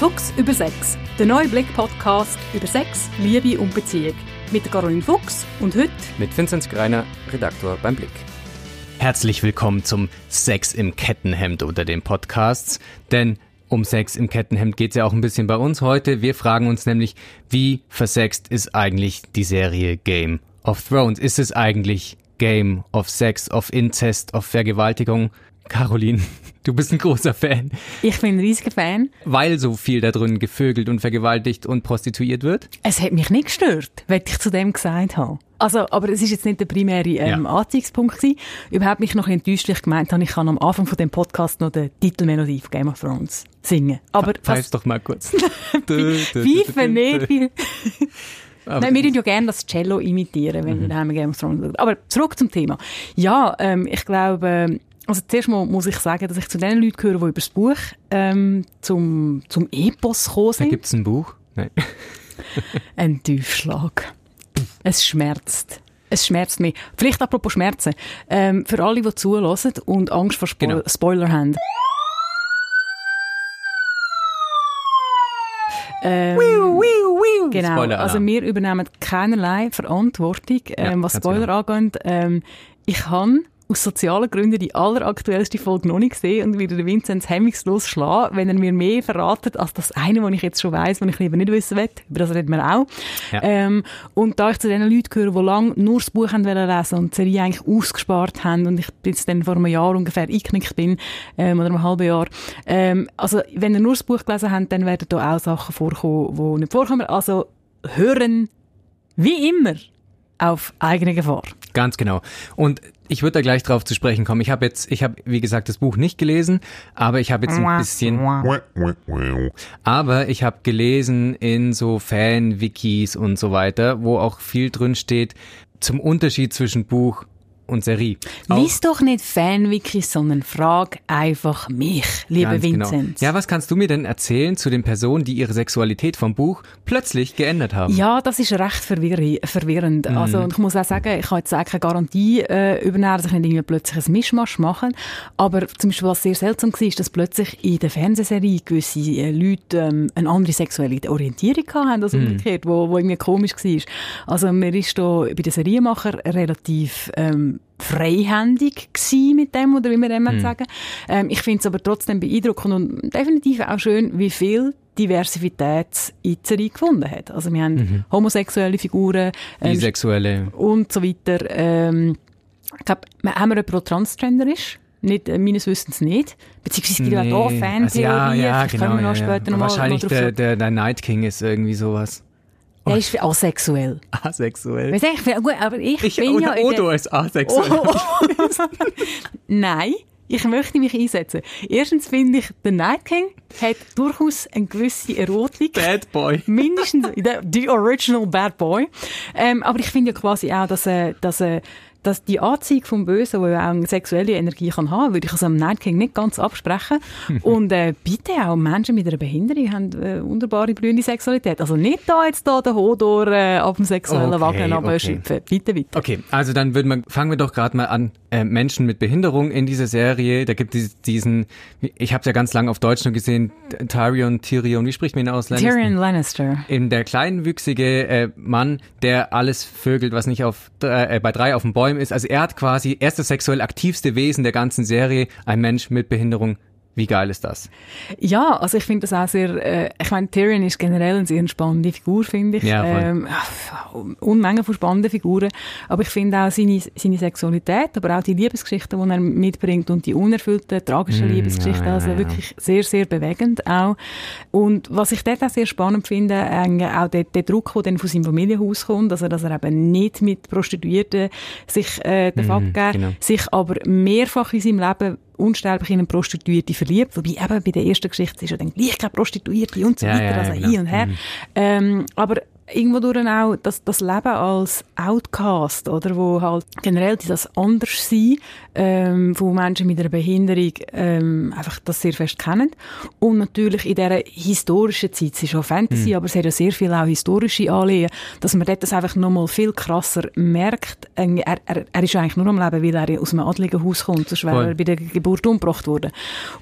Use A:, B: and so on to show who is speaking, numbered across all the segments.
A: Fuchs über Sex, der neue Blick-Podcast über Sex, Liebe und Beziehung. Mit Caroline Fuchs und heute
B: mit Vinzenz Greiner, Redaktor beim Blick. Herzlich willkommen zum Sex im Kettenhemd unter den Podcasts, denn um Sex im Kettenhemd geht es ja auch ein bisschen bei uns heute. Wir fragen uns nämlich, wie versext ist eigentlich die Serie Game of Thrones? Ist es eigentlich Game of Sex, of Incest, of Vergewaltigung? Caroline, du bist ein großer Fan.
A: Ich bin ein riesiger Fan.
B: Weil so viel da drin gevögelt und vergewaltigt und prostituiert wird?
A: Es hat mich nicht gestört, wenn ich zu dem gesagt habe. Also, aber es ist jetzt nicht der primäre ähm, ja. Anziehungspunkt gewesen. Überhaupt mich noch enttäuscht, ich gemeint habe, ich kann am Anfang von dem Podcast noch die Titelmelodie von Game of Thrones singen. Aber
B: Pfeif's doch mal kurz.
A: Pfeifen nicht. Aber Nein, wir würden ja gerne das Cello imitieren, wenn mhm. wir Game of Thrones schauen. Aber zurück zum Thema. Ja, ähm, ich glaube, also zuerst mal muss ich sagen, dass ich zu den Leuten gehöre, die über das Buch ähm, zum, zum Epos gekommen sind.
B: Gibt es ein Buch? Nein.
A: ein Tiefschlag. Es schmerzt. Es schmerzt mich. Vielleicht apropos Schmerzen. Ähm, für alle, die zulassen und Angst vor Spo genau. Spoiler haben. Ähm, wiu, wiu, wiu. Genau, also wir übernehmen keinerlei Verantwortung, ähm, ja, was Spoiler genau. angeht. Ähm, ich habe aus sozialen Gründen die alleraktuellste Folge noch nicht gesehen und wieder den Vinzenz hemmungslos schlagen, wenn er mir mehr verratet als das eine, was ich jetzt schon weiss, was ich lieber nicht wissen will. Über das reden wir auch. Ja. Ähm, und da ich zu den Leuten gehöre, die lange nur das Buch haben lesen und die Serie eigentlich ausgespart haben und ich jetzt dann vor einem Jahr ungefähr eingeknickt bin, ähm, oder einem halben Jahr, ähm, also wenn ihr nur das Buch gelesen habt, dann werden da auch Sachen vorkommen, die nicht vorkommen. Also hören, wie immer, auf eigene Gefahr.
B: Ganz genau. Und ich würde da gleich drauf zu sprechen kommen. Ich habe jetzt, ich habe, wie gesagt, das Buch nicht gelesen, aber ich habe jetzt ein bisschen, aber ich habe gelesen in so Fan-Wikis und so weiter, wo auch viel drin steht zum Unterschied zwischen Buch und Serie.
A: Lies doch nicht Fanwikis, sondern frag einfach mich, liebe Ganz genau. Vincent.
B: Genau. Ja, was kannst du mir denn erzählen zu den Personen, die ihre Sexualität vom Buch plötzlich geändert haben?
A: Ja, das ist recht verwirrend. Mhm. Also, ich muss auch sagen, ich kann jetzt auch keine Garantie äh, übernehmen, dass ich nicht irgendwie plötzlich ein Mischmasch mache. Aber zum Beispiel, was sehr seltsam war, ist, dass plötzlich in der Fernsehserie gewisse äh, Leute ähm, eine andere sexuelle Orientierung hatten als mhm. umgekehrt, wo, wo irgendwie komisch war. Also, mir ist da bei den Serienmacher relativ ähm, freihändig gewesen mit dem, oder wie wir immer hm. sagen. Ähm, ich finde es aber trotzdem beeindruckend und definitiv auch schön, wie viel Diversität in Serie gefunden hat. Also wir haben mhm. homosexuelle Figuren,
B: ähm, bisexuelle
A: und so weiter. Ähm, ich glaube, haben wir jemanden, der transgender ist? Nicht, äh, meines Wissens nicht. Beziehungsweise es gibt nee. auch Fantheorien. Also
B: ja, ja, genau, können wir noch ja, später ja. Noch Wahrscheinlich der, der, der Night King ist irgendwie sowas.
A: Der ist asexuell.
B: Asexuell.
A: Weißt du, gut, aber ich,
B: ich
A: bin
B: ja... Odo ist asexuell. Oh, oh.
A: Nein, ich möchte mich einsetzen. Erstens finde ich, der Night King hat durchaus eine gewisse Erotik.
B: Bad Boy.
A: Mindestens, the original Bad Boy. Ähm, aber ich finde ja quasi auch, dass, äh, dass äh, dass die Anziehung vom Bösen, die ja auch eine sexuelle Energie kann haben, würde ich also am Night King nicht ganz absprechen. und äh, bitte auch Menschen mit einer Behinderung haben äh, wunderbare blühende Sexualität. Also nicht da jetzt da den Hodor äh, auf dem sexuellen okay, Wagen. Okay. Bitte, bitte.
B: Okay, also dann würden wir, fangen wir doch gerade mal an. Äh, Menschen mit Behinderung in dieser Serie, da gibt es diesen, ich habe es ja ganz lange auf Deutsch nur gesehen, Tyrion, Tyrion, wie spricht man ihn aus?
A: Tyrion Lannister.
B: In der kleinwüchsige äh, Mann, der alles vögelt, was nicht auf äh, bei drei auf dem Bäumen ist. Also er hat quasi, er ist das sexuell aktivste Wesen der ganzen Serie, ein Mensch mit Behinderung wie geil ist das?
A: Ja, also ich finde das auch sehr, äh, ich meine, Tyrion ist generell eine sehr spannende Figur, finde ich. Ja, ähm, Unmengen von spannenden Figuren. Aber ich finde auch seine, seine Sexualität, aber auch die Liebesgeschichten, die er mitbringt und die unerfüllten, tragischen mm, Liebesgeschichten, ja, ja, also wirklich sehr, sehr bewegend auch. Und was ich dort auch sehr spannend finde, äh, auch der, der Druck, der dann von seinem Familienhaus kommt, also dass er eben nicht mit Prostituierten sich äh, den mm, genau. sich aber mehrfach in seinem Leben unsterblich in eine Prostituierte verliebt, wobei eben bei der ersten Geschichte ist ja dann gleich keine Prostituierte und so ja, weiter, ja, also genau. hin und her. Mhm. Ähm, aber irgendwo durch auch das, das Leben als Outcast, oder, wo halt generell das Anderssein, ähm, wo Menschen mit einer Behinderung ähm, einfach das sehr fest kennen. Und natürlich in dieser historischen Zeit, es ist auch Fantasy, mhm. aber es hat ja sehr viel auch historische Anliegen, dass man dort das einfach nochmal viel krasser merkt. Er, er, er ist eigentlich nur am Leben, weil er aus einem adligen Haus kommt, sonst wäre er bei der Geburt umgebracht worden.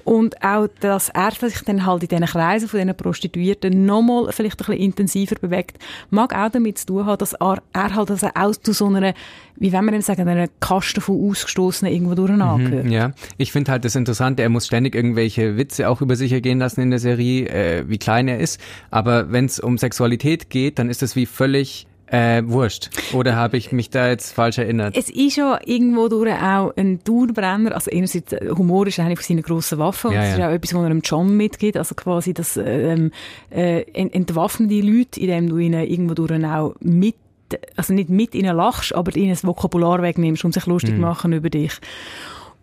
A: Und auch, dass er sich dann halt in diesen Kreisen von diesen Prostituierten nochmal vielleicht ein bisschen intensiver bewegt, mag auch damit zu tun haben, dass er, er halt also auch zu so einer, wie wenn man denn sagen, einer Kaste von Ausgestoßenen irgendwo durcheinander
B: mhm, Ja, ich finde halt das Interessante, er muss ständig irgendwelche Witze auch über sich ergehen lassen in der Serie, äh, wie klein er ist. Aber wenn es um Sexualität geht, dann ist das wie völlig äh, wurscht. Oder habe ich mich da jetzt falsch erinnert?
A: Es ist ja irgendwo durch auch ein Dauerbrenner. Also einerseits, äh, Humor ist eine von seinen grossen Waffen. Ja, das ja. ist auch etwas, was er dem John mitgibt. Also quasi das ähm, äh, entwaffnen die Leute, indem du ihnen irgendwo durch auch mit also nicht mit ihnen lachst, aber ihnen das Vokabular wegnimmst und sich lustig mhm. machen über dich.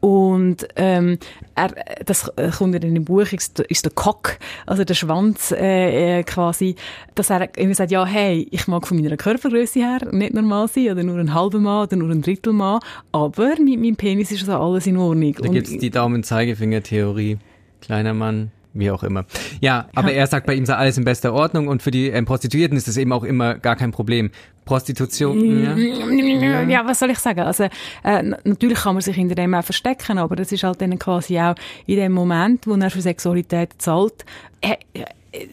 A: Und ähm, er, das kommt ja in dem Buch, ist, ist der Cock, also der Schwanz äh, äh, quasi, dass er immer sagt, ja, hey, ich mag von meiner Körpergröße her nicht normal sein oder nur ein halber Mann oder nur ein Drittel Mann, aber mit meinem Penis ist also alles in Ordnung.
B: Da gibt es die Daumen-Zeigefinger-Theorie. Kleiner Mann, wie auch immer. Ja, aber ja. er sagt, bei ihm sei alles in bester Ordnung und für die ähm, Prostituierten ist das eben auch immer gar kein Problem. Prostitution.
A: Ja, ja was soll ich sagen? Also äh, natürlich kann man sich hinter dem auch verstecken, aber das ist halt dann quasi auch in dem Moment, wo er für Sexualität zahlt, äh, äh,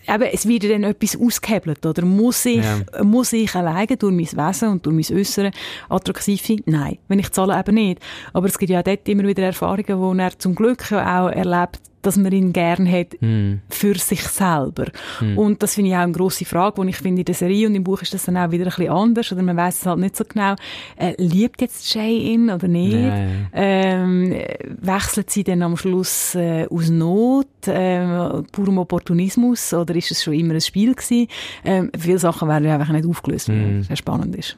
A: eben, es wird dann etwas ausgehebelt, oder? Muss ich, ja. muss ich alleine durch mein Wesen und durch mein Äußeren attraktiv sein? Nein. Wenn ich zahle, eben nicht. Aber es gibt ja auch dort immer wieder Erfahrungen, wo er zum Glück auch erlebt, dass man ihn gern hat mm. für sich selber. Mm. Und das finde ich auch eine grosse Frage, die ich finde in der Serie und im Buch ist das dann auch wieder ein bisschen anders oder man weiß es halt nicht so genau. Äh, liebt jetzt Jay ihn oder nicht? Ja. Ähm, wechselt sie dann am Schluss äh, aus Not, äh, purem Opportunismus oder ist es schon immer ein Spiel gewesen? Ähm, viele Sachen werden einfach nicht aufgelöst, mm. was sehr spannend ist.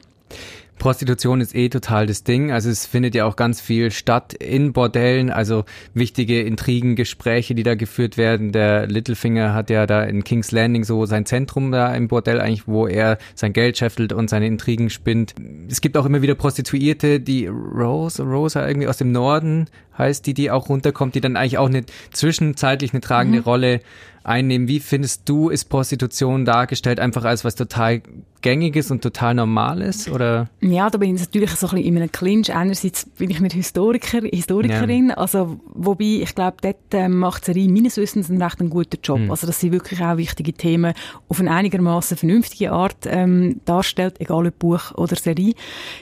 B: Prostitution ist eh total das Ding. Also es findet ja auch ganz viel statt in Bordellen, also wichtige Intrigen, Gespräche, die da geführt werden. Der Littlefinger hat ja da in King's Landing so sein Zentrum da im Bordell eigentlich, wo er sein Geld scheffelt und seine Intrigen spinnt. Es gibt auch immer wieder Prostituierte, die Rose, Rosa irgendwie aus dem Norden heißt die, die auch runterkommt, die dann eigentlich auch eine zwischenzeitlich eine tragende mhm. Rolle einnehmen. Wie findest du, ist Prostitution dargestellt einfach als was total Gängiges und total Normales? Oder?
A: Ja, da bin ich natürlich so ein bisschen in einem Clinch. Einerseits bin ich nicht Historiker, Historikerin, ja. also wobei ich glaube, dort äh, macht Serie meines Wissens einen recht guten Job. Mhm. Also dass sie wirklich auch wichtige Themen auf eine einigermaßen vernünftige Art ähm, darstellt, egal ob Buch oder Serie.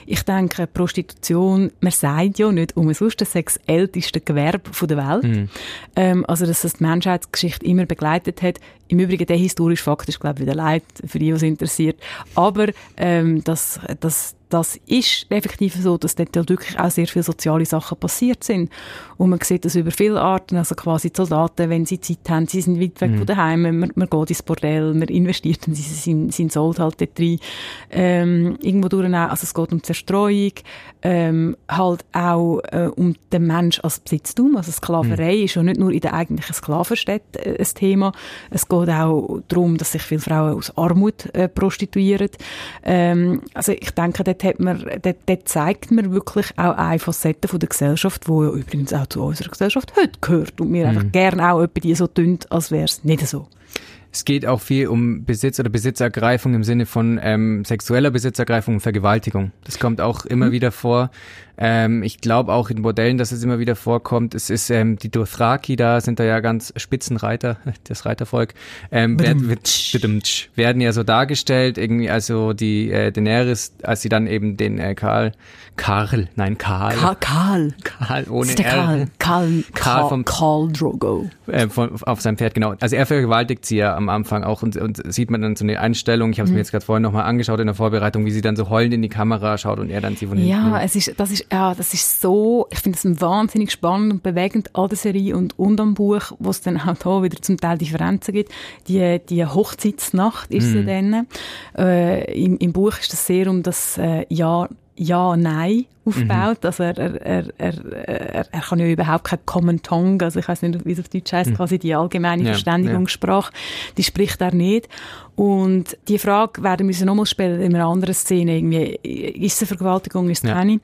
A: Ich denke, Prostitution, man sagt ja nicht umsonst das sexälteste Gewerbe der Welt. Mhm. Ähm, also dass das die Menschheitsgeschichte immer begleitet hat. Im Übrigen, der historische Fakt ist, glaube ich, wieder leid für die, was interessiert. Aber ähm, das, das, das ist effektiv so, dass dort wirklich auch sehr viele soziale Sachen passiert sind. Und man sieht das über viele Arten, also quasi die Soldaten, wenn sie Zeit haben, sie sind weit weg mhm. von daheim, man, man geht ins Bordell, man investiert in sein, sein Sold halt dort rein. Ähm, irgendwo durch also es geht um Zerstreuung, ähm, halt auch äh, um den Mensch als Besitztum, also Sklaverei mhm. ist ja nicht nur in der eigentlichen Sklavenstätte äh, ein Thema, es geht auch darum, dass sich viele Frauen aus Armut äh, prostituieren. Ähm, also ich denke, dort hat man, dort, dort zeigt man wirklich auch eine Facette von der Gesellschaft, die ja übrigens auch zu unserer Gesellschaft heute gehört und wir mhm. einfach gerne auch etwa die so tun, als wäre es nicht so.
B: Es geht auch viel um Besitz oder Besitzergreifung im Sinne von ähm, sexueller Besitzergreifung und Vergewaltigung. Das kommt auch immer mhm. wieder vor. Ähm, ich glaube auch in Bordellen, dass es immer wieder vorkommt. Es ist ähm, die Dothraki, da sind da ja ganz Spitzenreiter, das Reitervolk, ähm, werden, wird, werden ja so dargestellt, irgendwie also die äh, Daenerys, als sie dann eben den äh, Karl, Karl, nein Karl,
A: Karl, Karl,
B: Karl ohne
A: ist der. Karl, Karl, Karl, vom, Karl Drogo,
B: äh, von, auf seinem Pferd genau. Also er vergewaltigt sie ja am Anfang auch und, und sieht man dann so eine Einstellung. Ich habe es mhm. mir jetzt gerade vorhin nochmal angeschaut in der Vorbereitung, wie sie dann so heulend in die Kamera schaut und er dann sie von
A: hinten. Ja, es ist, das ist, ja, das ist so, ich finde das wahnsinnig spannend und bewegend an der Serie und, und am Buch, wo es dann auch da wieder zum Teil Differenzen gibt. Die, die Hochzeitsnacht ist mhm. sie dann. Äh, im, Im Buch ist das sehr um das äh, Ja, ja, nein aufbaut. Mhm. Also er, er, er, er, er kann ja überhaupt kein Common Tongue, also ich weiß nicht, wie es auf Deutsch heißt, mhm. quasi die allgemeine ja, Verständigungssprache, ja. die spricht er nicht. Und die Frage werden wir nochmal stellen in einer anderen Szene. Irgendwie, ist es eine Vergewaltigung, ist es ja. keine?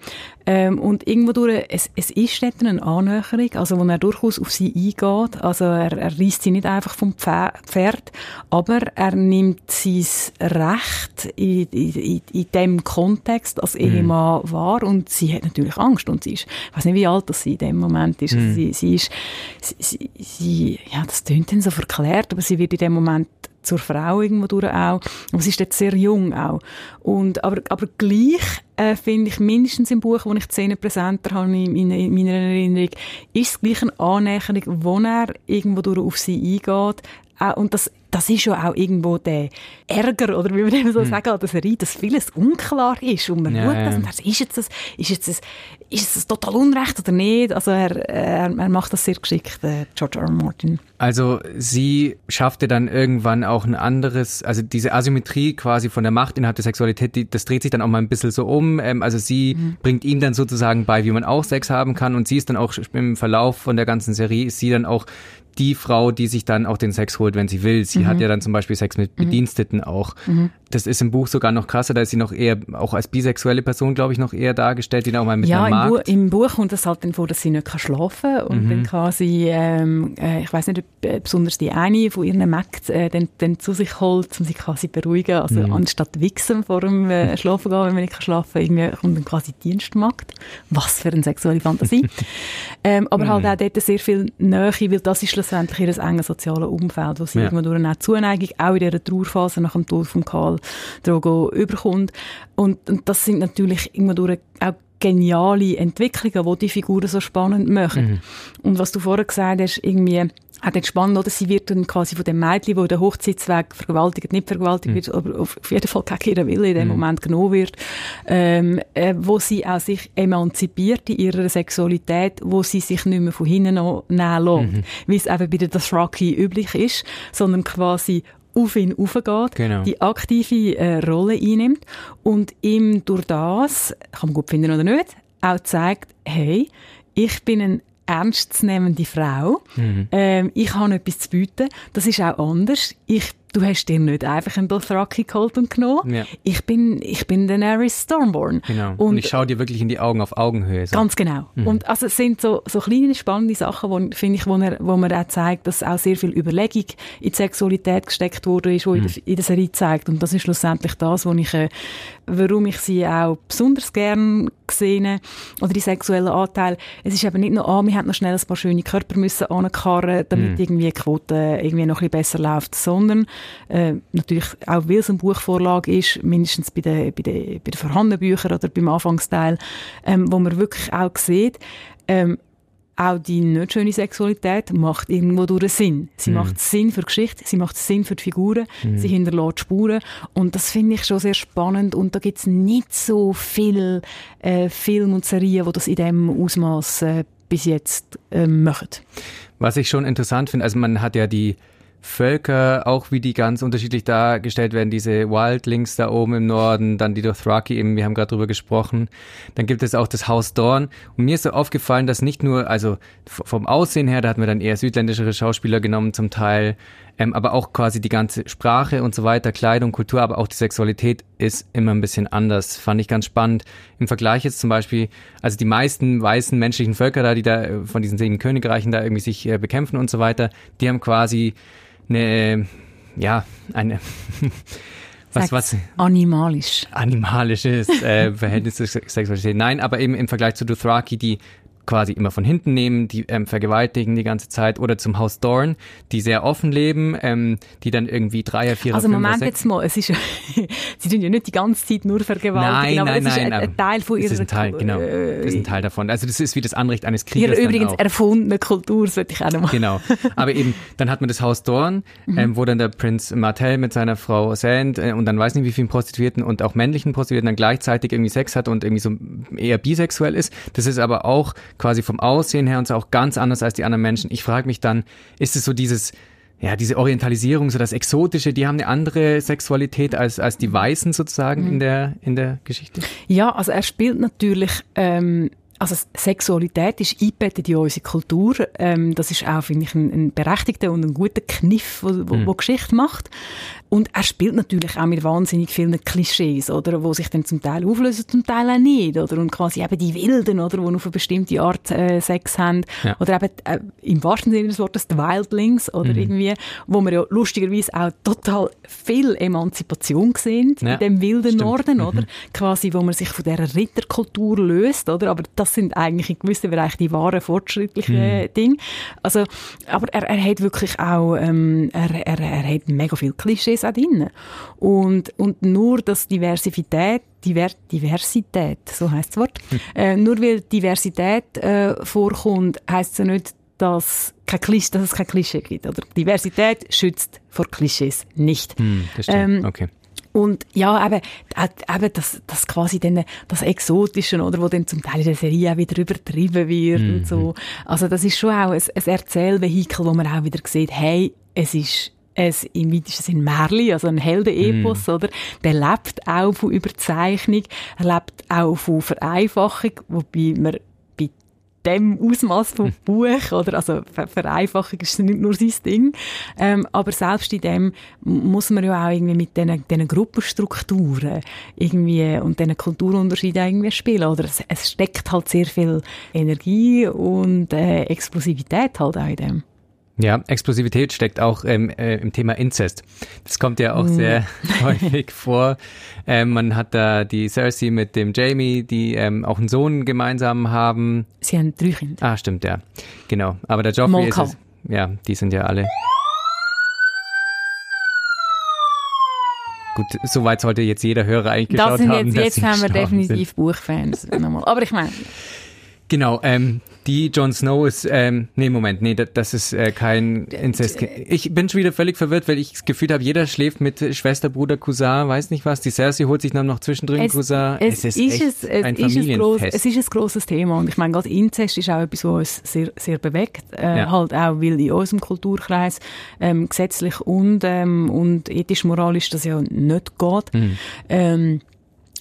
A: Ähm, und irgendwo durch, es, es ist dort eine Annäherung, also wo er durchaus auf sie eingeht. Also er, er reißt sie nicht einfach vom Pferd, aber er nimmt sein Recht in, in, in, in dem Kontext als mhm. Ehemann mhm. wahr und sie hat natürlich Angst und sie ist, ich weiß nicht, wie alt das sie in dem Moment ist. Mhm. Sie, sie ist, sie, sie, ja, das klingt dann so verklärt, aber sie wird in dem Moment zur Frau irgendwo durch auch. Aber sie ist jetzt sehr jung auch. Und, aber, aber gleich äh, finde ich mindestens im Buch, wo ich die Szene präsenter habe in, in, in meiner Erinnerung, ist es gleich eine Annäherung, wo er irgendwo durch auf sie eingeht. Äh, und das das ist ja auch irgendwo der Ärger, oder wie man dem so hm. sagen, der Serie, dass vieles unklar ist und man ja, schaut das und sagt, ist jetzt das, ist jetzt das, ist das total Unrecht oder nicht? Also er, er, er macht das sehr geschickt, äh, George R. R. Martin.
B: Also sie schaffte dann irgendwann auch ein anderes, also diese Asymmetrie quasi von der Macht innerhalb der Sexualität, die, das dreht sich dann auch mal ein bisschen so um. Ähm, also sie mhm. bringt ihm dann sozusagen bei, wie man auch Sex haben kann und sie ist dann auch im Verlauf von der ganzen Serie, ist sie dann auch die Frau, die sich dann auch den Sex holt, wenn sie will. Sie mhm. hat ja dann zum Beispiel Sex mit mhm. Bediensteten auch. Mhm. Das ist im Buch sogar noch krasser, da ist sie noch eher, auch als bisexuelle Person, glaube ich, noch eher dargestellt, die auch mal mit
A: ja,
B: einer
A: Magd. Ja, im, Buch kommt es halt dann vor, dass sie nicht kann schlafen kann und mhm. dann quasi, ähm, äh, ich weiß nicht, äh, besonders die eine von ihren Mägd äh, dann, dann zu sich holt, um sie quasi beruhigen. Also mhm. anstatt wichsen vor dem äh, Schlafen gehen, wenn man nicht kann schlafen kann, irgendwie kommt dann quasi Dienstmagd. Was für eine sexuelle Fantasie. ähm, aber halt mhm. auch dort sehr viel Nähe, weil das ist schlussendlich ihr enges soziales Umfeld, wo sie ja. irgendwann durch eine Zuneigung auch in dieser Trauerphase nach dem Tod von Karl Drogo überkommt. Und, und das sind natürlich irgendwann durch auch geniale Entwicklungen, die die Figuren so spannend machen. Mhm. Und was du vorher gesagt hast, irgendwie auch dann spannend, oder? Sie wird dann quasi von dem Mädchen, wo der Hochzeitsweg vergewaltigt, nicht vergewaltigt mhm. wird, aber auf jeden Fall gegen ihren Wille in dem mhm. Moment genommen wird, ähm, äh, wo sie auch sich emanzipiert in ihrer Sexualität, wo sie sich nicht mehr von hinten noch nehmen lässt, mhm. wie es eben bei der Dothraki üblich ist, sondern quasi auf ihn aufgeht, genau. die aktive äh, Rolle einnimmt und ihm durch das, kann man gut finden oder nicht, auch zeigt, hey, ich bin ein ernstzunehmende Frau. Mhm. Ähm, ich habe etwas zu bieten. Das ist auch anders. Ich du hast dir nicht einfach einen Dothraki geholt und genommen. Ja. Ich bin, ich bin Daenerys Stormborn.
B: Genau. Und, und ich schaue dir wirklich in die Augen auf Augenhöhe.
A: So. Ganz genau. Mhm. Und also es sind so, so kleine, spannende Sachen, wo, finde ich, wo, er, wo man auch zeigt, dass auch sehr viel Überlegung in die Sexualität gesteckt wurde, ist, wo mhm. in, der, Serie zeigt. Und das ist schlussendlich das, wo ich, äh, warum ich sie auch besonders gern gesehen oder die sexuellen Anteile. Es ist eben nicht nur, ah, wir haben noch schnell ein paar schöne Körper müssen ankarren, damit mhm. irgendwie die Quote irgendwie noch ein bisschen besser läuft, sondern äh, natürlich auch weil es eine Buchvorlage ist, mindestens bei den, bei den, bei den vorhandenen Büchern oder beim Anfangsteil, ähm, wo man wirklich auch sieht, ähm, auch die nicht schöne Sexualität macht irgendwo durch Sinn. Sie mm. macht Sinn für die Geschichte, sie macht Sinn für die Figuren, mm. sie hinterlässt Spuren und das finde ich schon sehr spannend und da gibt es nicht so viele äh, Filme und Serien, die das in dem Ausmaß äh, bis jetzt äh, machen.
B: Was ich schon interessant finde, also man hat ja die Völker, auch wie die ganz unterschiedlich dargestellt werden, diese Wildlings da oben im Norden, dann die Dothraki eben, wir haben gerade drüber gesprochen. Dann gibt es auch das Haus Dorn. Und mir ist so aufgefallen, dass nicht nur, also vom Aussehen her, da hatten wir dann eher südländischere Schauspieler genommen zum Teil, ähm, aber auch quasi die ganze Sprache und so weiter, Kleidung, Kultur, aber auch die Sexualität ist immer ein bisschen anders. Fand ich ganz spannend. Im Vergleich jetzt zum Beispiel, also die meisten weißen menschlichen Völker da, die da äh, von diesen sieben Königreichen da irgendwie sich äh, bekämpfen und so weiter, die haben quasi eine, ja, eine,
A: was, was? Animalisch.
B: Animalisches äh, Verhältnis zur Sexualität. Nein, aber eben im Vergleich zu Dothraki, die quasi immer von hinten nehmen, die ähm, vergewaltigen die ganze Zeit oder zum Haus Dorn, die sehr offen leben, ähm, die dann irgendwie drei, vier,
A: Also Moment jetzt mal, es ist sie tun ja nicht die ganze Zeit nur vergewaltigen,
B: nein,
A: aber
B: nein,
A: es
B: ist
A: nein, ein, ein, Teil von ihrer
B: das ist ein Teil, genau, das ist ein Teil davon. Also das ist wie das Anrecht eines Kriegers.
A: Ihre übrigens erfundene Kultur, das würde ich auch noch mal.
B: Genau, aber eben, dann hat man das Haus Dorn, mhm. ähm, wo dann der Prinz Martell mit seiner Frau Sand äh, und dann weiß nicht wie vielen Prostituierten und auch männlichen Prostituierten dann gleichzeitig irgendwie Sex hat und irgendwie so eher bisexuell ist. Das ist aber auch quasi vom Aussehen her und so auch ganz anders als die anderen Menschen. Ich frage mich dann, ist es so dieses, ja, diese Orientalisierung, so das Exotische, die haben eine andere Sexualität als, als die Weißen sozusagen mhm. in, der, in der Geschichte?
A: Ja, also er spielt natürlich ähm, also Sexualität ist eingebettet in unsere Kultur. Ähm, das ist auch, finde ich, ein, ein berechtigter und ein guter Kniff, wo, wo, mhm. wo Geschichte macht. Und er spielt natürlich auch mit wahnsinnig vielen Klischees, oder, wo sich dann zum Teil auflösen, zum Teil auch nicht, oder? Und quasi eben die Wilden, oder, die auf eine bestimmte Art äh, Sex haben. Ja. Oder eben, äh, im wahrsten Sinne des Wortes, die Wildlings, oder mhm. irgendwie, wo wir ja lustigerweise auch total viel Emanzipation sehen ja. in dem wilden Stimmt. Norden, mhm. oder? Quasi, wo man sich von dieser Ritterkultur löst, oder? Aber das sind eigentlich in gewissen Bereichen die wahren, fortschrittlichen mhm. Dinge. Also, aber er, er hat wirklich auch, ähm, er, er, er hat mega viel Klischees alles auch drin. Und, und nur, dass Diversität Diver Diversität, so heißt das Wort. Äh, nur weil Diversität äh, vorkommt, heißt es ja nicht, dass, kein Klischee, dass es kein Klischee gibt. Oder Diversität schützt vor Klischees nicht.
B: Hm, das stimmt. Ähm, okay.
A: Und ja, eben, eben das, das quasi dann, das Exotische, oder, wo dann zum Teil in der Serie auch wieder übertrieben wird mhm. und so. Also das ist schon auch ein, ein Erzählvehikel, wo man auch wieder sieht, hey, es ist ein im weitesten Sinne Märli, also ein Heldenepos, mm. oder? Der lebt auch von Überzeichnung, er lebt auch von Vereinfachung, wobei man bei dem Ausmaß vom hm. Buch, oder? Also, Vereinfachung ist nicht nur sein Ding. Ähm, aber selbst in dem muss man ja auch irgendwie mit diesen, diesen Gruppenstrukturen irgendwie und diesen Kulturunterschieden irgendwie spielen, oder? Es, es steckt halt sehr viel Energie und äh, Explosivität halt auch in dem.
B: Ja, Explosivität steckt auch ähm, äh, im Thema Inzest. Das kommt ja auch mm. sehr häufig vor. Ähm, man hat da die Cersei mit dem Jamie, die ähm, auch einen Sohn gemeinsam haben.
A: Sie haben drei Kinder.
B: Ah, stimmt, ja. Genau. Aber der Joffrey ist es, Ja, die sind ja alle. Gut, soweit sollte jetzt jeder Hörer eigentlich geschaut
A: das sind
B: haben.
A: Jetzt, jetzt haben wir definitiv. Buchfans. Aber ich meine,
B: Genau, ähm, die Jon Snow ist, ähm, nee, Moment, nee, das, das ist äh, kein Inzest. Ich bin schon wieder völlig verwirrt, weil ich das Gefühl habe, jeder schläft mit Schwester, Bruder, Cousin, weiß nicht was. Die Cersei holt sich dann noch zwischendrin es, Cousin.
A: Es, es ist, ist es, es ein ist ein groß, Es ist ein grosses Thema und ich meine, gerade Inzest ist auch etwas, was uns sehr, sehr bewegt. Äh, ja. Halt auch, weil in unserem Kulturkreis ähm, gesetzlich und, ähm, und ethisch-moralisch das ja nicht geht. Mhm. Ähm,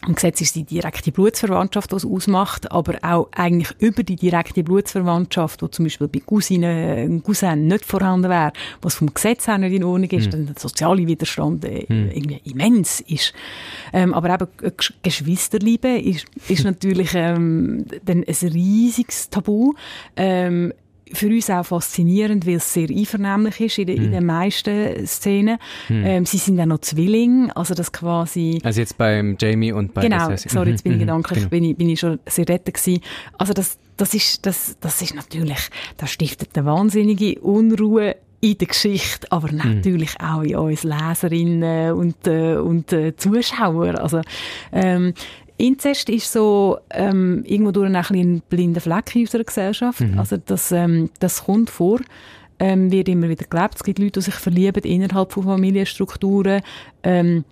A: im Gesetz ist die direkte Blutsverwandtschaft, die es ausmacht, aber auch eigentlich über die direkte Blutsverwandtschaft, die zum Beispiel bei Cousinen, Cousin nicht vorhanden wäre, was vom Gesetz her nicht in Ordnung ist, mhm. dann der soziale Widerstand äh, mhm. irgendwie immens ist. Ähm, aber eben Geschwisterliebe ist, ist natürlich ähm, dann ein riesiges Tabu. Ähm, für uns auch faszinierend, weil es sehr einvernehmlich ist in, de, mm. in mhm. den meisten Szenen. Mm. Ähm, sie sind auch noch Zwillinge, also das quasi...
B: Also jetzt beim Jamie und bei
A: Genau, sorry, jetzt bin ich mhm. gedanklich, genau. bin, ich, bin ich schon sehr retten gewesen. Also das, das ist, das, das ist natürlich, das stiftet eine wahnsinnige Unruhe in der Geschichte, aber mhm. natürlich mm. auch in uns Leserinnen und, äh, und äh, Zuschauer. Also, ähm, Inzest ist so ähm, irgendwo durch ein, ein blinder Fleck in unserer Gesellschaft. Mhm. Also das, ähm, das kommt vor, ähm, wird immer wieder gelebt. Es gibt Leute, die sich verlieben innerhalb von Familienstrukturen. Ähm,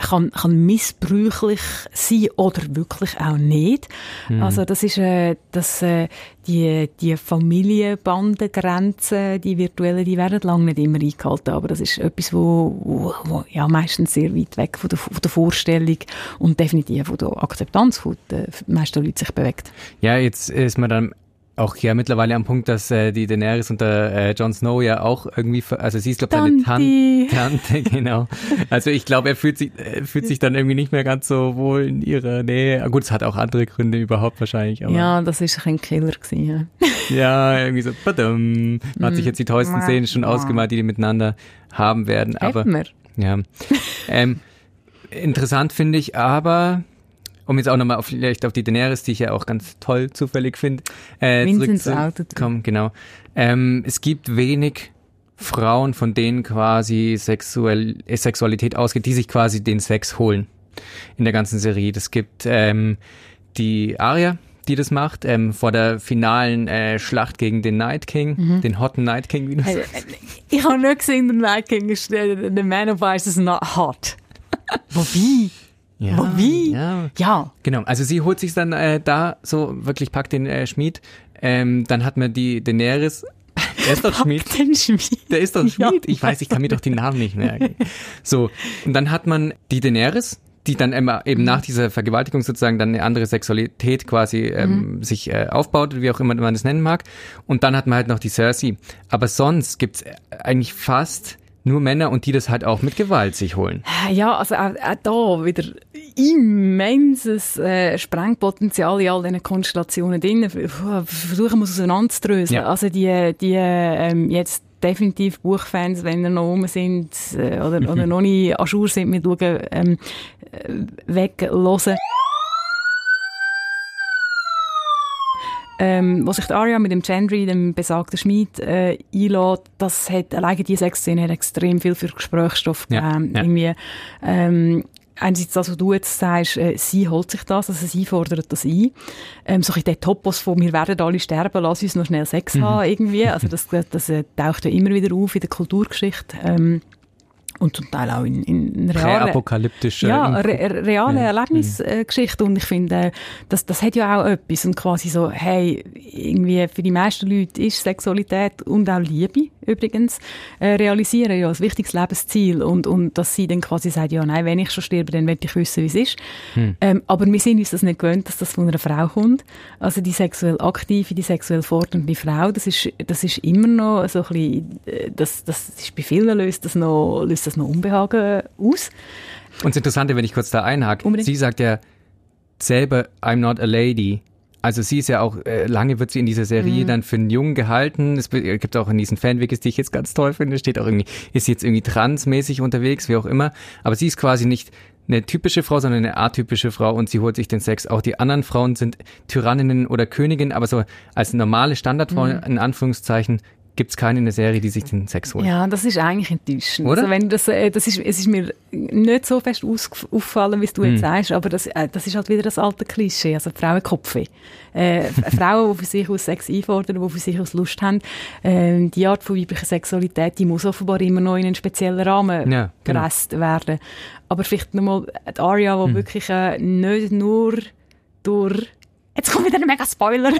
A: kann, kann missbräuchlich sein oder wirklich auch nicht. Mhm. Also das ist äh, das, äh, die, die Familienbandengrenzen, die virtuellen, die werden lange nicht immer eingehalten, aber das ist etwas, wo, wo, wo ja meistens sehr weit weg von der, von der Vorstellung und definitiv von der Akzeptanz von den meisten Leuten sich bewegt.
B: Ja, jetzt ist man dann auch ja mittlerweile am Punkt, dass äh, die Daenerys und der äh, Jon Snow ja auch irgendwie, also sie ist glaube ich eine Tante, Tante, genau. Also ich glaube, er fühlt sich, äh, fühlt sich dann irgendwie nicht mehr ganz so wohl in ihrer Nähe. Gut, es hat auch andere Gründe überhaupt wahrscheinlich. Aber
A: ja, das ist ein Killer gewesen.
B: Ja, ja irgendwie so, badum. Man hat sich jetzt die tollsten Szenen schon ausgemalt, die die miteinander haben werden. Aber ja, ähm, interessant finde ich aber um jetzt auch nochmal auf, vielleicht auf die Daenerys, die ich ja auch ganz toll zufällig finde, äh, zurückzukommen. Genau. Ähm, es gibt wenig Frauen, von denen quasi Sexuell, äh, Sexualität ausgeht, die sich quasi den Sex holen in der ganzen Serie. Das gibt ähm, die Aria, die das macht, ähm, vor der finalen äh, Schlacht gegen den Night King, mhm. den Hotten Night King, wie du
A: sagst. Ich habe nicht gesehen, der Night King ist, äh, the man of ice is not hot. Wobei, ja, Wie? Ja. ja.
B: Genau. Also sie holt sich dann äh, da so wirklich packt den äh, Schmied. Ähm, dann hat man die Daenerys Der ist doch Schmied. Schmied. Der ist doch Schmied. Ich weiß, ich kann mir doch die Namen nicht merken. So, und dann hat man die Daenerys, die dann immer eben nach dieser Vergewaltigung sozusagen dann eine andere Sexualität quasi ähm, mhm. sich äh, aufbaut, wie auch immer man das nennen mag. Und dann hat man halt noch die Cersei. Aber sonst gibt's eigentlich fast nur Männer und die das halt auch mit Gewalt sich holen.
A: Ja, also auch, auch da wieder immenses äh, Sprengpotenzial in all diesen Konstellationen drin. Versuchen wir es auseinanderzudröseln. Ja. Also die, die ähm, jetzt definitiv Buchfans, wenn ihr noch rum sind äh, oder, oder noch nicht an sind mit Schauen, ähm, äh, weglosen. Ähm, wo sich die Aria mit dem Gendry, dem besagten Schmied, äh, einlädt, das hat, alleine diese sechs Szene hat extrem viel für Gesprächsstoff gegeben. Ja, ja. Irgendwie, ähm, einerseits das, was du jetzt sagst, äh, sie holt sich das, also sie fordert das ein. Ähm, so ein der Topos von «Wir werden alle sterben, lass uns noch schnell Sex mhm. haben» irgendwie. Also das, das, das äh, taucht ja immer wieder auf in der Kulturgeschichte. Ähm, und zum Teil auch in, in
B: realen, apokalyptische
A: ja, re, reale ja. Erlebnisgeschichten und ich finde, das, das hat ja auch etwas und quasi so, hey, irgendwie für die meisten Leute ist Sexualität und auch Liebe übrigens äh, realisieren ja als wichtiges Lebensziel und, und dass sie dann quasi sagt, ja nein, wenn ich schon sterbe, dann will ich wissen, wie es ist. Hm. Ähm, aber wir sind uns das nicht gewöhnt, dass das von einer Frau kommt. Also die sexuell aktive, die sexuell fordernde Frau, das ist, das ist immer noch so ein bisschen, äh, das, das ist bei vielen löst das noch, löst das noch Unbehagen aus.
B: Und das Interessante, wenn ich kurz da einhake, Unbedingt. sie sagt ja selber, I'm not a lady. Also sie ist ja auch, äh, lange wird sie in dieser Serie mhm. dann für einen Jungen gehalten. Es gibt auch in diesen Fanwigs, die ich jetzt ganz toll finde, steht auch irgendwie, ist jetzt irgendwie transmäßig unterwegs, wie auch immer. Aber sie ist quasi nicht eine typische Frau, sondern eine atypische Frau und sie holt sich den Sex. Auch die anderen Frauen sind Tyranninnen oder Königinnen, aber so als normale Standardfrau mhm. in Anführungszeichen gibt es keine in der Serie, die sich den Sex holt.
A: Ja, das ist eigentlich enttäuschend. Oder? Also wenn das, äh, das ist, es ist mir nicht so fest auffallen, wie du jetzt hm. sagst, aber das, äh, das ist halt wieder das alte Klischee, also Frauenkopf. Äh, Frauen, die für sich aus Sex einfordern, die für sich aus Lust haben, äh, die Art von weiblicher Sexualität, die muss offenbar immer noch in einen speziellen Rahmen ja, genau. gepresst werden. Aber vielleicht nochmal die Aria, die hm. wirklich äh, nicht nur durch... Jetzt kommt wieder ein mega Spoiler.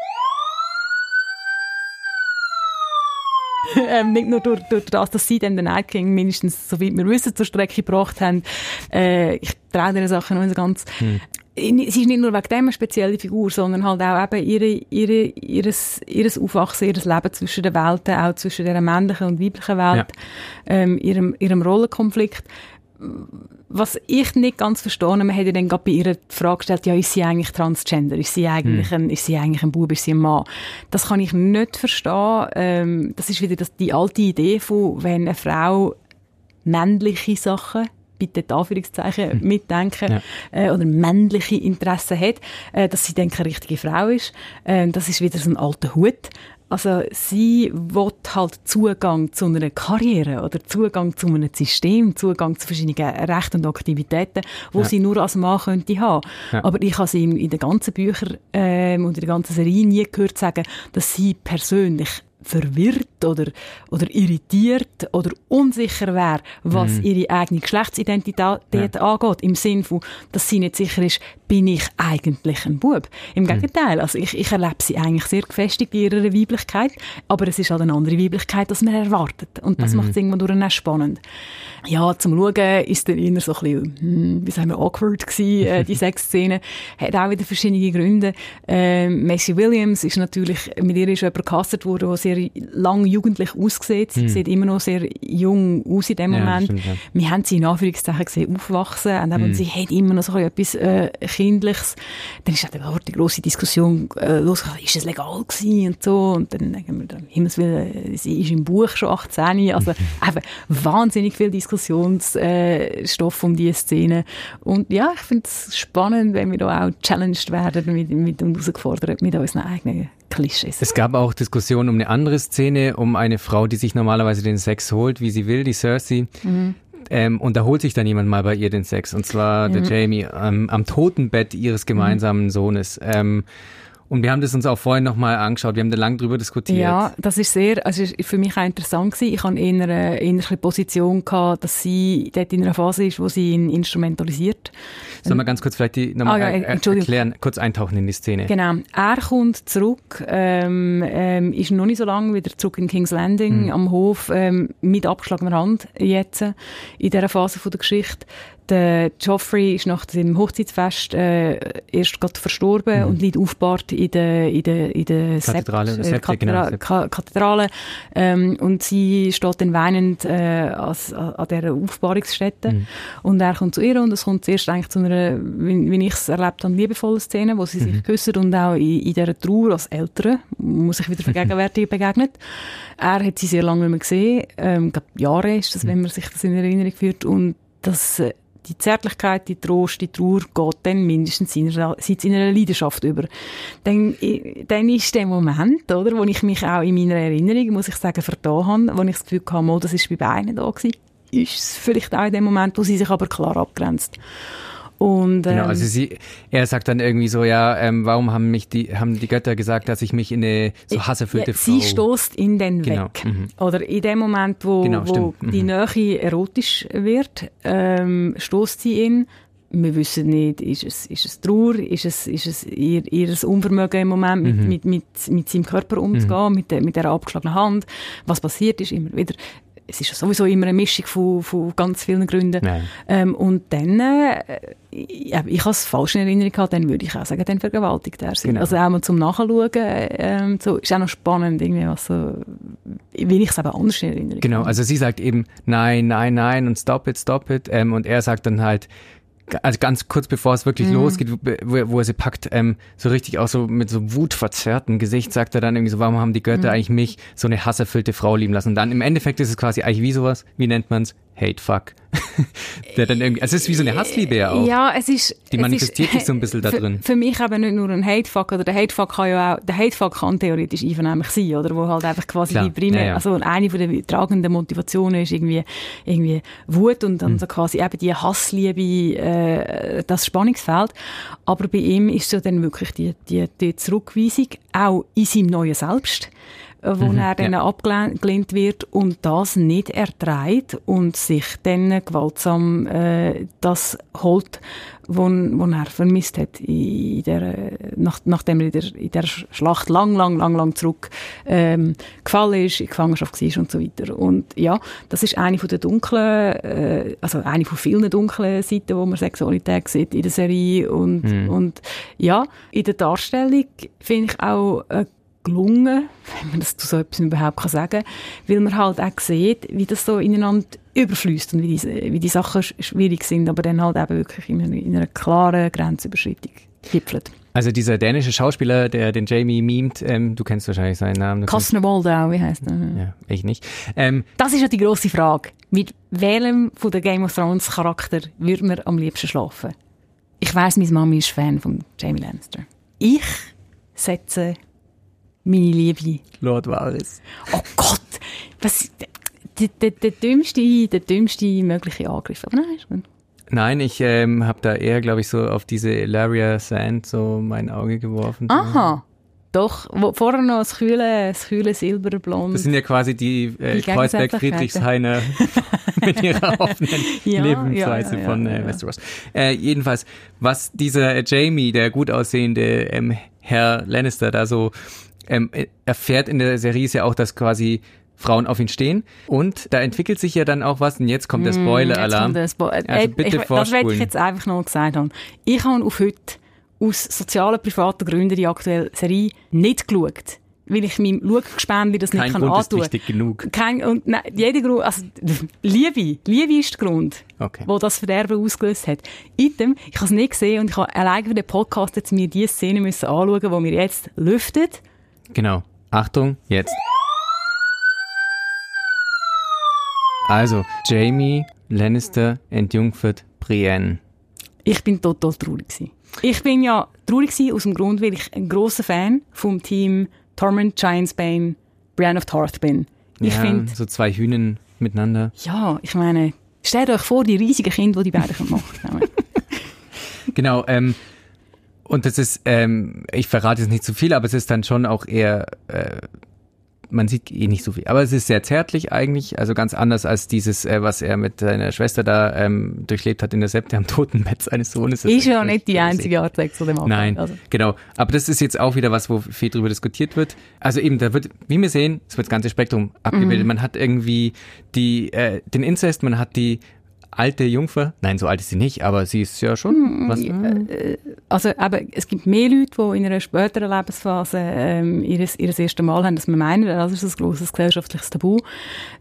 A: ähm, nicht nur durch, durch das, dass sie dann den Night King mindestens, soweit wir wissen, zur Strecke gebracht haben. Äh, ich traue dieser Sache noch ganz. Hm. Sie ist nicht nur wegen dem eine spezielle Figur, sondern halt auch eben ihre, ihre, ihres, ihres Aufwachsen, ihres Leben zwischen den Welten, auch zwischen der männlichen und weiblichen Welt, ja. ähm, ihrem, ihrem Rollenkonflikt was ich nicht ganz verstehe, man hat ja dann gerade bei ihr die Frage gestellt, ja, ist sie eigentlich transgender? Ist sie eigentlich, hm. ein, ist sie eigentlich ein Bub? Ist sie ein Mann? Das kann ich nicht verstehen. Ähm, das ist wieder das, die alte Idee von, wenn eine Frau männliche Sachen bitte die Anführungszeichen hm. mitdenken, ja. äh, oder männliche Interessen hat, äh, dass sie dann keine richtige Frau ist. Äh, das ist wieder so ein alter Hut. Also sie will halt Zugang zu einer Karriere oder Zugang zu einem System, Zugang zu verschiedenen Rechten und Aktivitäten, wo ja. sie nur als Mann könnte haben. Ja. Aber ich habe sie in den ganzen Büchern ähm, und in der ganzen Serie nie gehört sagen, dass sie persönlich verwirrt oder, oder irritiert oder unsicher wäre, was mhm. ihre eigene Geschlechtsidentität ja. angeht. Im Sinn von, dass sie nicht sicher ist, bin ich eigentlich ein Bub? Im mhm. Gegenteil. Also ich, ich erlebe sie eigentlich sehr gefestigt in ihrer Weiblichkeit, aber es ist halt eine andere Weiblichkeit, als man erwartet. Und das mhm. macht es irgendwann durch spannend. Ja, zum Schauen ist dann eher so ein bisschen, hm, wie sagen wir, awkward gewesen, äh, die Sexszene. Hat auch wieder verschiedene Gründe. Äh, Macy Williams ist natürlich, mit ihr ist jemand gecastet worden, der sehr lang jugendlich aussieht. Sie mhm. sieht immer noch sehr jung aus in dem ja, Moment. Stimmt, ja. Wir haben sie in Anführungszeichen gesehen aufwachsen und eben, mhm. sie hat immer noch so etwas äh, Kindliches. Dann ist auch die grosse Diskussion äh, los, ist es legal gewesen und so. Und dann denken wir, dann, Himmels Willen, sie ist im Buch schon 18. Also einfach wahnsinnig viel Diskussionsstoff äh, um diese Szene. Und ja, ich finde es spannend, wenn wir da auch challenged werden mit, mit und herausgefordert mit unseren eigenen Klischees.
B: Es gab auch Diskussionen um eine andere Szene, um eine Frau, die sich normalerweise den Sex holt, wie sie will, die Cersei. Mhm. Ähm, und da holt sich dann jemand mal bei ihr den Sex, und zwar mhm. der Jamie ähm, am Totenbett ihres gemeinsamen mhm. Sohnes. Ähm, Und wir haben das uns auch vorhin nochmal angeschaut, wir haben da lange drüber diskutiert.
A: Ja, das ist sehr, also ist für mich auch interessant gewesen. Ich hatte eher eine, eine Position gehabt, dass sie dort in einer Phase ist, wo sie ihn instrumentalisiert.
B: Sollen wir ganz kurz vielleicht die nochmal ah, ja, erklären, kurz eintauchen in die Szene?
A: Genau. Er kommt zurück, ähm, ähm, ist noch nicht so lange wieder zurück in King's Landing mhm. am Hof, ähm, mit abgeschlagener Hand jetzt, in dieser Phase von der Geschichte. Der Geoffrey ist nach dem Hochzeitsfest äh, erst gerade verstorben mhm. und liegt aufgebahrt in der, in der, in der
B: Kathedrale,
A: Sept, äh, Kathedra genau, Kathedrale ähm, und sie steht dann weinend äh, als, an dieser Aufbahrungsstätte mhm. und er kommt zu ihr und es kommt zuerst eigentlich zu einer, wie, wie ich es erlebt habe, liebevollen Szene, wo sie mhm. sich küssen und auch in, in dieser Trauer als Eltern, muss ich wieder vergegenwärtigen, begegnet. Er hat sie sehr lange nicht mehr gesehen, ähm, Jahre ist das, mhm. wenn man sich das in Erinnerung führt und das äh, die Zärtlichkeit, die Trost, die Trauer geht dann mindestens seit in einer Leidenschaft über. Dann, dann ist der Moment, oder, wo ich mich auch in meiner Erinnerung, muss ich sagen, vertan habe, wo ich das Gefühl hatte, das ist bei beiden da gewesen, ist es vielleicht auch in dem Moment, wo sie sich aber klar abgrenzt. Und,
B: ähm, genau, also ähm, sie, er sagt dann irgendwie so, ja, ähm, warum haben mich die, haben die Götter gesagt, dass ich mich in eine so hasserfüllte ja,
A: Frau... Sie stoßt ihn dann genau. weg. Mhm. Oder in dem Moment, wo, genau, wo die mhm. Nähe erotisch wird, ähm, stoßt sie ihn. Wir wissen nicht, ist es, ist es Trauer, ist es, ist es ihr, ihr Unvermögen im Moment, mit, mhm. mit, mit, mit seinem Körper umzugehen, mhm. mit, der, mit der abgeschlagenen Hand. Was passiert ist, immer wieder es ist sowieso immer eine Mischung von, von ganz vielen Gründen. Ähm, und dann, äh, ja, ich habe es falsch in Erinnerung gehabt, dann würde ich auch sagen, dann vergewaltigt er sie. Genau. Also auch mal zum Nachschauen, äh, so, ist auch noch spannend, irgendwie, was so, wie ich es aber anders in Erinnerung
B: Genau, also sie sagt eben, nein, nein, nein und stop it, stop it, ähm, und er sagt dann halt, also ganz kurz bevor es wirklich mhm. losgeht, wo, wo, er sie packt, ähm, so richtig auch so mit so wutverzerrtem Gesicht sagt er dann irgendwie so, warum haben die Götter mhm. eigentlich mich so eine hasserfüllte Frau lieben lassen? Und dann im Endeffekt ist es quasi eigentlich wie sowas, wie nennt man's? Hate Fuck. der dann irgendwie, also es ist wie so eine Hassliebe auch.
A: Ja, es ist.
B: Die manifestiert sich so ein bisschen da drin.
A: Für, mich aber nicht nur ein Hate Fuck, oder der Hate Fuck kann ja auch, der Hate Fuck kann theoretisch einvernehmlich sein, oder? Wo halt einfach quasi Klar. die primär, ja, ja. also eine von den tragenden Motivationen ist irgendwie, irgendwie Wut und dann mhm. so quasi eben die Hassliebe, äh, das Spannungsfeld. Aber bei ihm ist so dann wirklich die, die, die Zurückweisung auch in seinem neuen Selbst wo mhm, er dann ja. abgelehnt wird und das nicht erträgt und sich dann gewaltsam äh, das holt, wo, wo er vermisst hat in der, nach, nachdem er in der, in der Schlacht lang, lang, lang, lang zurück ähm, gefallen ist, in Gefangenschaft war und so weiter. Und ja, das ist eine von der dunklen, äh, also eine von vielen dunklen Seiten, wo man Sexualität sieht in der Serie und, mhm. und ja, in der Darstellung finde ich auch äh, gelungen, wenn man das zu so etwas überhaupt kann sagen kann, weil man halt auch sieht, wie das so ineinander überfließt und wie die, wie die Sachen schwierig sind, aber dann halt eben wirklich in einer, in einer klaren Grenzüberschreitung gipfelt.
B: Also dieser dänische Schauspieler, der den Jamie memt, ähm, du kennst wahrscheinlich seinen Namen.
A: Kostner Waldau, wie heißt er?
B: Ja, ich nicht. Ähm,
A: das ist ja die grosse Frage. Mit welchem von der Game of Thrones Charakter würde man am liebsten schlafen? Ich weiss, meine Mami ist Fan von Jamie Lannister. Ich setze meine Liebe.
B: Lord Varys.
A: Oh Gott, was, der, der, der, dümmste, der dümmste mögliche Angriff. Aber nein, ist gut.
B: Nein, ich ähm, habe da eher, glaube ich, so auf diese Laria Sand so mein Auge geworfen.
A: Aha. Doch, wo, vorher noch das kühle, das kühle Silberblond.
B: Das sind ja quasi die, äh, Kreuzberg-Friedrichshainer mit ihrer offenen ja, Lebensweise ja, ja, von äh, Westeros. Äh, jedenfalls, was dieser Jamie, der gut aussehende ähm, Herr Lannister, da so ähm, erfährt in der Serie ist ja auch, dass quasi Frauen auf ihn stehen. Und da entwickelt sich ja dann auch was. Und jetzt kommt der hm, Spoiler-Alarm.
A: Spo also bitte ich, Das werde ich jetzt einfach noch gesagt haben. Ich habe auf heute aus sozialen, privaten Gründen die aktuelle Serie nicht geschaut. Weil ich meinem Schaugespännchen das
B: Kein
A: nicht
B: kann Grund
A: antun.
B: Ist wichtig genug.
A: Kein, und nein, jeder Grund, also, Liebe, Liebe ist der Grund,
B: okay.
A: wo das Verderben ausgelöst hat. Item, ich habe es nicht gesehen und ich habe allein für den Podcast jetzt mir diese Szene müssen anschauen, die mir jetzt lüftet.
B: Genau. Achtung, jetzt. Also, Jamie Lannister entjungfert Brienne.
A: Ich bin total traurig gewesen. Ich bin ja traurig gewesen aus dem Grund, weil ich ein großer Fan vom Team Tormund, Giantsbane, Brienne of Tarth bin. Ich
B: ja, find, so zwei Hühnen miteinander.
A: Ja, ich meine, stellt euch vor, die riesigen Kinder, die die beiden machen können.
B: genau, ähm, Und das ist, ähm, ich verrate jetzt nicht zu viel, aber es ist dann schon auch eher äh, man sieht eh nicht so viel. Aber es ist sehr zärtlich eigentlich, also ganz anders als dieses, äh, was er mit seiner Schwester da ähm, durchlebt hat in der Septe am Totenbett seines Sohnes.
A: Ist ja nicht die einzige Art Sex, dem
B: Anfang. Nein, also. genau. Aber das ist jetzt auch wieder was, wo viel drüber diskutiert wird. Also eben, da wird, wie wir sehen, es wird das ganze Spektrum abgebildet. Mhm. Man hat irgendwie die, äh, den Inzest, man hat die alte Jungfer. Nein, so alt ist sie nicht, aber sie ist ja schon. Hm, was,
A: äh, also, aber es gibt mehr Leute, die in einer späteren Lebensphase ähm, ihres, ihres erste Mal haben, dass man meinen, das ist ein grosses gesellschaftliches Tabu.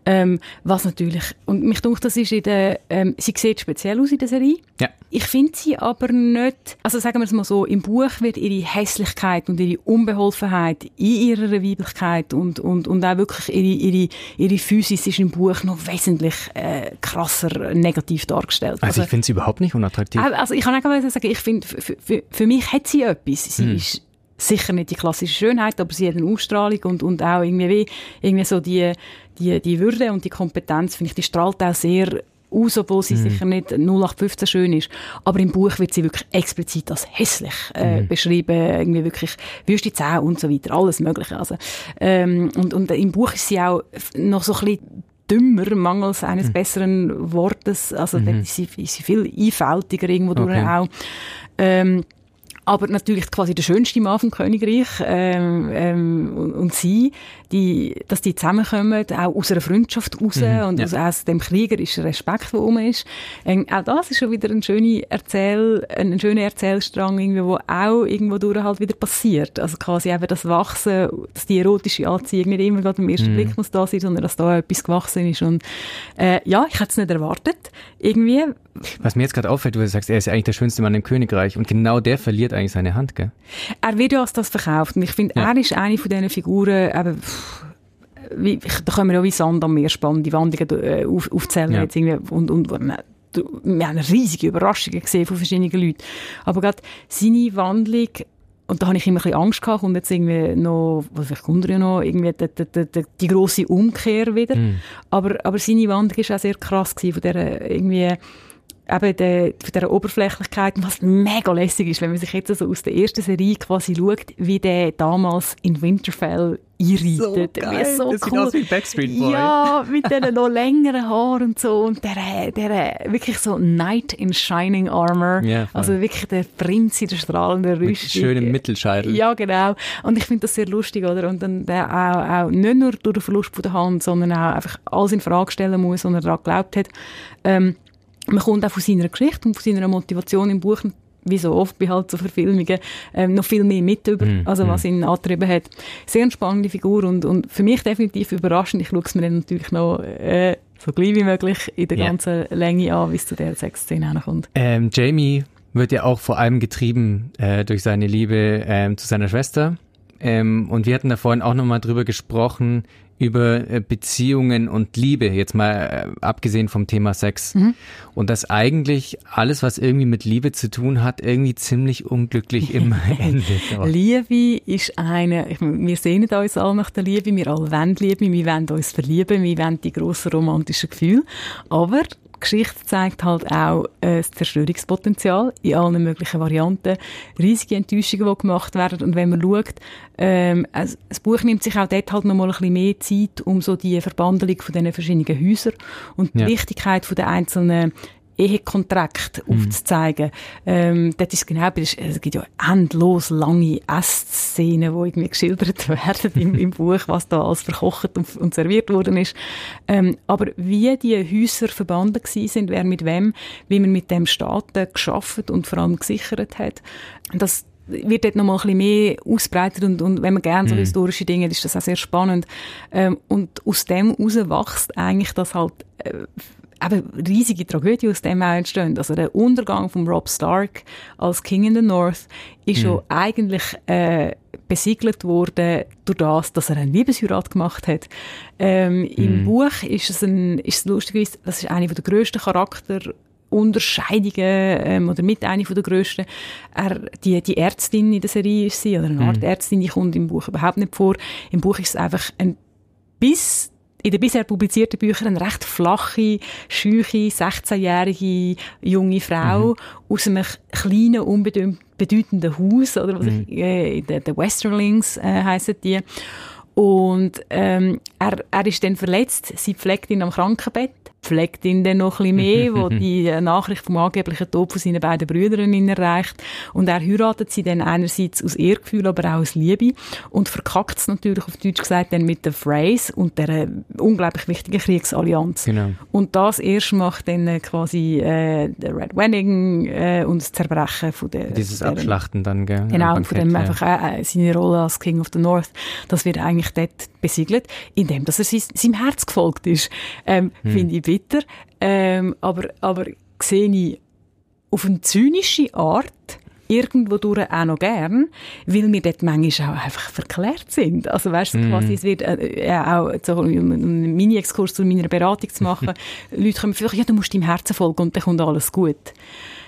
A: Ähm, was natürlich, und mich denkt, das ist in der, ähm, sie sieht speziell aus in der Serie.
B: Ja.
A: Ich finde sie aber nicht, also sagen wir es mal so, im Buch wird ihre Hässlichkeit und ihre Unbeholfenheit in ihrer Weiblichkeit und, und, und auch wirklich ihre, ihre, ihre Physis ist im Buch noch wesentlich äh, krasser negativ dargestellt.
B: Also, also ich finde sie überhaupt nicht unattraktiv.
A: Also ich kann auch sagen, ich finde, für, für, für mich hat sie etwas. Sie hm. ist sicher nicht die klassische Schönheit, aber sie hat eine Ausstrahlung und, und auch irgendwie, irgendwie so die, die, die Würde und die Kompetenz, finde ich, die strahlt auch sehr aus, obwohl sie mhm. sicher nicht 0815 schön ist. Aber im Buch wird sie wirklich explizit als hässlich äh, mhm. beschrieben, irgendwie wirklich wüste Zähne und so weiter, alles Mögliche. Also, ähm, und, und im Buch ist sie auch noch so ein bisschen dümmer, mangels eines mhm. besseren Wortes. Also, mhm. ist, sie, ist sie viel einfältiger irgendwo okay. auch. Ähm, aber natürlich quasi der schönste Mann vom Königreich ähm, ähm, und, und, sie, die, dass die zusammenkommen, auch aus einer Freundschaft raus mhm, und ja. aus, dem kriegerischen Respekt, der rum ist. Ähm, auch das ist schon wieder ein schöner Erzähl, ein, schöner Erzählstrang, irgendwie, wo auch irgendwo durch halt wieder passiert. Also quasi eben das Wachsen, dass die erotische Anziehung nicht immer gerade im ersten mhm. Blick muss da sein, sondern dass da etwas gewachsen ist und äh, ja, ich hätte es nicht erwartet, irgendwie,
B: was mir jetzt gerade auffällt, du sagst, er ist eigentlich der schönste Mann im Königreich und genau der verliert eigentlich seine Hand, gell?
A: Er wird ja als das verkauft und ich finde, ja. er ist eine von diesen Figuren, eben, wie, da können wir ja wie Sand am Meer spannen, die Wandungen äh, auf, aufzählen ja. jetzt irgendwie und, und wir haben riesige Überraschungen gesehen von verschiedenen Leuten. Aber gerade seine Wandlung und da habe ich immer ein bisschen Angst gehabt und jetzt irgendwie noch, was ich wundere ja noch, irgendwie die, die, die, die grosse Umkehr wieder. Mm. Aber, aber seine Wandlung war auch sehr krass gewesen, von der irgendwie, eben der, von dieser Oberflächlichkeit, was mega lässig ist, wenn man sich jetzt so aus der ersten Serie quasi schaut, wie der damals in Winterfell einreitet. So
B: geil. So das cool. sieht aus wie Backstreet Boy.
A: Ja, mit diesen noch längeren Haaren und so und der, der wirklich so Knight in Shining Armor. Yeah, also wirklich der Prinz in der strahlenden Rüstung. Mit
B: schönem Mittelscheitel.
A: Ja, genau. Und ich finde das sehr lustig, oder? Und dann der auch, auch nicht nur durch den Verlust von der Hand, sondern auch einfach alles in Frage stellen muss, und er daran geglaubt hat. Ähm, man kommt auch von seiner Geschichte und von seiner Motivation im Buch wie so oft bei halt so Verfilmungen, ähm, noch viel mehr mit über, mm, also was mm. ihn angetrieben hat. Sehr eine spannende Figur und, und für mich definitiv überraschend. Ich schaue es mir dann natürlich noch äh, so gleich wie möglich in der yeah. ganzen Länge an, bis zu der Sexszene kommt.
B: Ähm, Jamie wird ja auch vor allem getrieben äh, durch seine Liebe ähm, zu seiner Schwester. Ähm, und wir hatten da vorhin auch nochmal drüber gesprochen, über äh, Beziehungen und Liebe, jetzt mal äh, abgesehen vom Thema Sex. Mhm. Und dass eigentlich alles, was irgendwie mit Liebe zu tun hat, irgendwie ziemlich unglücklich immer endet.
A: Liebe ist eine, wir sehen uns alle nach der Liebe, wir alle wollen Liebe, wir wollen uns verlieben, wir wollen die grossen romantischen Gefühle. Aber Geschichte zeigt halt auch äh, das Zerstörungspotenzial in allen möglichen Varianten, riesige Enttäuschungen, die gemacht werden. Und wenn man schaut, ähm, also das Buch nimmt sich auch dort halt noch mal ein bisschen mehr Zeit, um so die Verbandelung von diesen verschiedenen Häusern und die ja. Wichtigkeit von der einzelnen Ehekontrakt mhm. aufzuzeigen. Ähm, das ist genau, es gibt ja endlos lange Essszenen, wo irgendwie geschildert werden im, im Buch, was da alles verkocht und, und serviert worden ist. Ähm, aber wie die Häuser verbunden gewesen sind, wer mit wem, wie man mit dem Staaten geschafft und vor allem gesichert hat, das wird dort noch mal ein bisschen mehr ausbreitet und, und wenn man gerne so mhm. historische Dinge, ist das auch sehr spannend. Ähm, und aus dem heraus wächst eigentlich das halt äh, eben riesige Tragödie aus dem auch entstehen. Also der Untergang von Rob Stark als King in the North ist mhm. schon eigentlich äh, besiegelt worden durch das, dass er eine Liebesheirat gemacht hat. Ähm, mhm. Im Buch ist es, ein, ist es lustig, das ist eine der grössten Charakter Unterscheidungen ähm, oder mit einer der grössten. Er, die, die Ärztin in der Serie ist sie, oder eine Art mhm. Ärztin, die kommt im Buch überhaupt nicht vor. Im Buch ist es einfach ein bis in den bisher publizierten Büchern eine recht flache, schüche, 16-jährige junge Frau mhm. aus einem kleinen, bedeutenden Haus, oder was mhm. ich, äh, der Westerlings äh, heissen die. Und ähm, er, er ist dann verletzt, sie pflegt ihn am Krankenbett pflegt ihn dann noch ein bisschen mehr, wo die Nachricht vom angeblichen Tod von seinen beiden Brüdern ihn erreicht. Und er heiratet sie dann einerseits aus Ehrgefühl, aber auch aus Liebe und verkackt es natürlich auf Deutsch gesagt dann mit der Phrase und der äh, unglaublich wichtigen Kriegsallianz. Genau. Und das erst macht dann äh, quasi äh, der Red Wedding äh, und das Zerbrechen von der...
B: Dieses deren, Abschlachten dann, gell?
A: Genau, Bankett, von dem ja. einfach äh, äh, seine Rolle als King of the North, das wird eigentlich dort besiegelt, indem dass er sein, seinem Herz gefolgt ist. Ähm, hm. Finde ich bitter. Ähm, aber, aber sehe ich auf eine zynische Art irgendwo durch auch noch gern, weil wir dort manchmal auch einfach verklärt sind. Also weißt du, mm. quasi, es wird äh, ja, auch so einen Mini-Exkurs zu meiner Beratung zu machen. Leute kommen vielleicht, ja, du musst deinem Herzen folgen und dann kommt alles gut.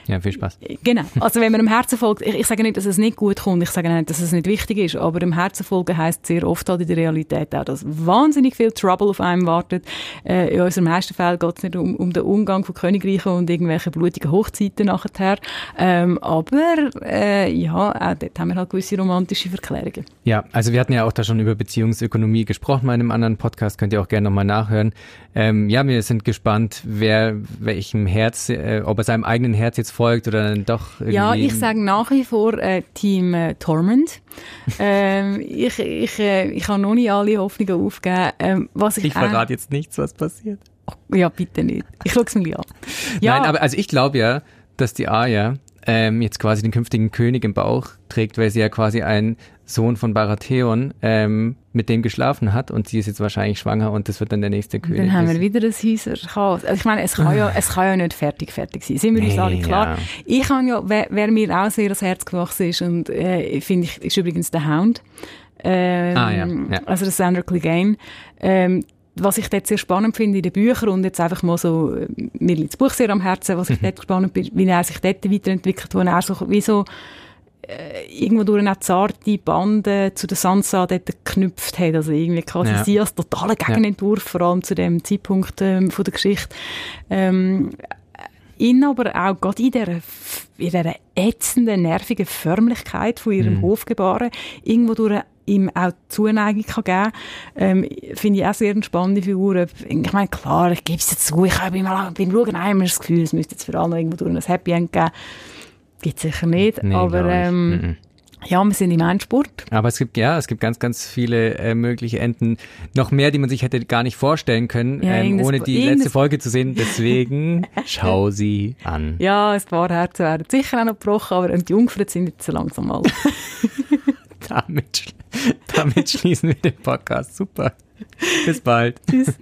B: Ja, viel Spaß.
A: Genau. Also wenn man dem Herzen folgt, ich, ich, sage nicht, dass es nicht gut kommt, ich sage nicht, dass es nicht wichtig ist, aber dem Herzen folgen heisst sehr oft halt in der Realität auch, dass wahnsinnig viel Trouble auf einem wartet. Äh, in unserem meisten Fall geht es nicht um, um den Umgang von Königreichen und irgendwelche blutigen Hochzeiten nachher. Ähm, aber äh, ja, auch dort haben wir halt gewisse romantische Verklärungen.
B: Ja, also wir hatten ja auch da schon über Beziehungsökonomie gesprochen bei einem anderen Podcast, könnt ihr auch gerne nochmal nachhören. Ähm, ja, wir sind gespannt, wer welchem Herz, äh, ob er seinem eigenen Herz jetzt folgt oder dann doch irgendwie...
A: Ja, ich sage nach wie vor äh, Team äh, Torment. ähm, ich ich, äh, ich habe noch nicht alle Hoffnungen aufgegeben. Ähm, was ich
B: ich verrate jetzt nichts, was passiert.
A: Oh, ja, bitte nicht. Ich schaue es mir an.
B: Ja. Nein, aber also ich glaube ja, dass die Aya ähm, jetzt quasi den künftigen König im Bauch trägt, weil sie ja quasi ein Sohn von Baratheon ähm, mit dem geschlafen hat und sie ist jetzt wahrscheinlich schwanger und das wird dann der nächste König.
A: Dann haben wir wieder das Häuserchaos. Also ich meine, es kann ja, es kann ja nicht fertig fertig sein. Sind wir uns nee, alle klar? Ja. Ich habe ja, wer, wer, mir auch sehr das Herz gewachsen ist und äh, finde ich, ist übrigens der Hound. Ähm, ah, ja. ja. Also der Sandra Clegane. Ähm, was ich dort sehr spannend finde in den Büchern und jetzt einfach mal so, äh, mir liegt das Buch sehr am Herzen, was ich mhm. dort spannend finde, wie er sich dort weiterentwickelt, wo er so, wie so, äh, irgendwo durch eine zarte Bande zu der Sansa dort geknüpft hat. Also irgendwie quasi ja. sie als totaler Gegenentwurf, ja. vor allem zu dem Zeitpunkt ähm, von der Geschichte. Ähm, ihn aber auch gerade in dieser, in dieser ätzenden, nervigen Förmlichkeit von ihrem mhm. Hofgebaren irgendwo durch ihm auch Zuneigung kann geben kann. Ähm, Finde ich auch sehr eine spannende Figur. Ich meine, klar, ich gebe es dazu, ich habe beim, beim Schauen einmal das Gefühl, es müsste jetzt für alle irgendwo durch ein Happy End geben. Gibt sicher nicht, nee, aber ähm, mhm. ja, wir sind im Endspurt.
B: Aber es gibt, ja, es gibt ganz, ganz viele äh, mögliche Enden. Noch mehr, die man sich hätte gar nicht vorstellen können, ja, ähm, ohne die letzte Folge zu sehen. Deswegen schau sie an.
A: Ja, ein paar Herzen werden sicher auch noch gebrochen, aber die Jungfrauen sind jetzt so langsam mal.
B: damit, damit schließen wir den Podcast. Super. Bis bald.
A: Tschüss.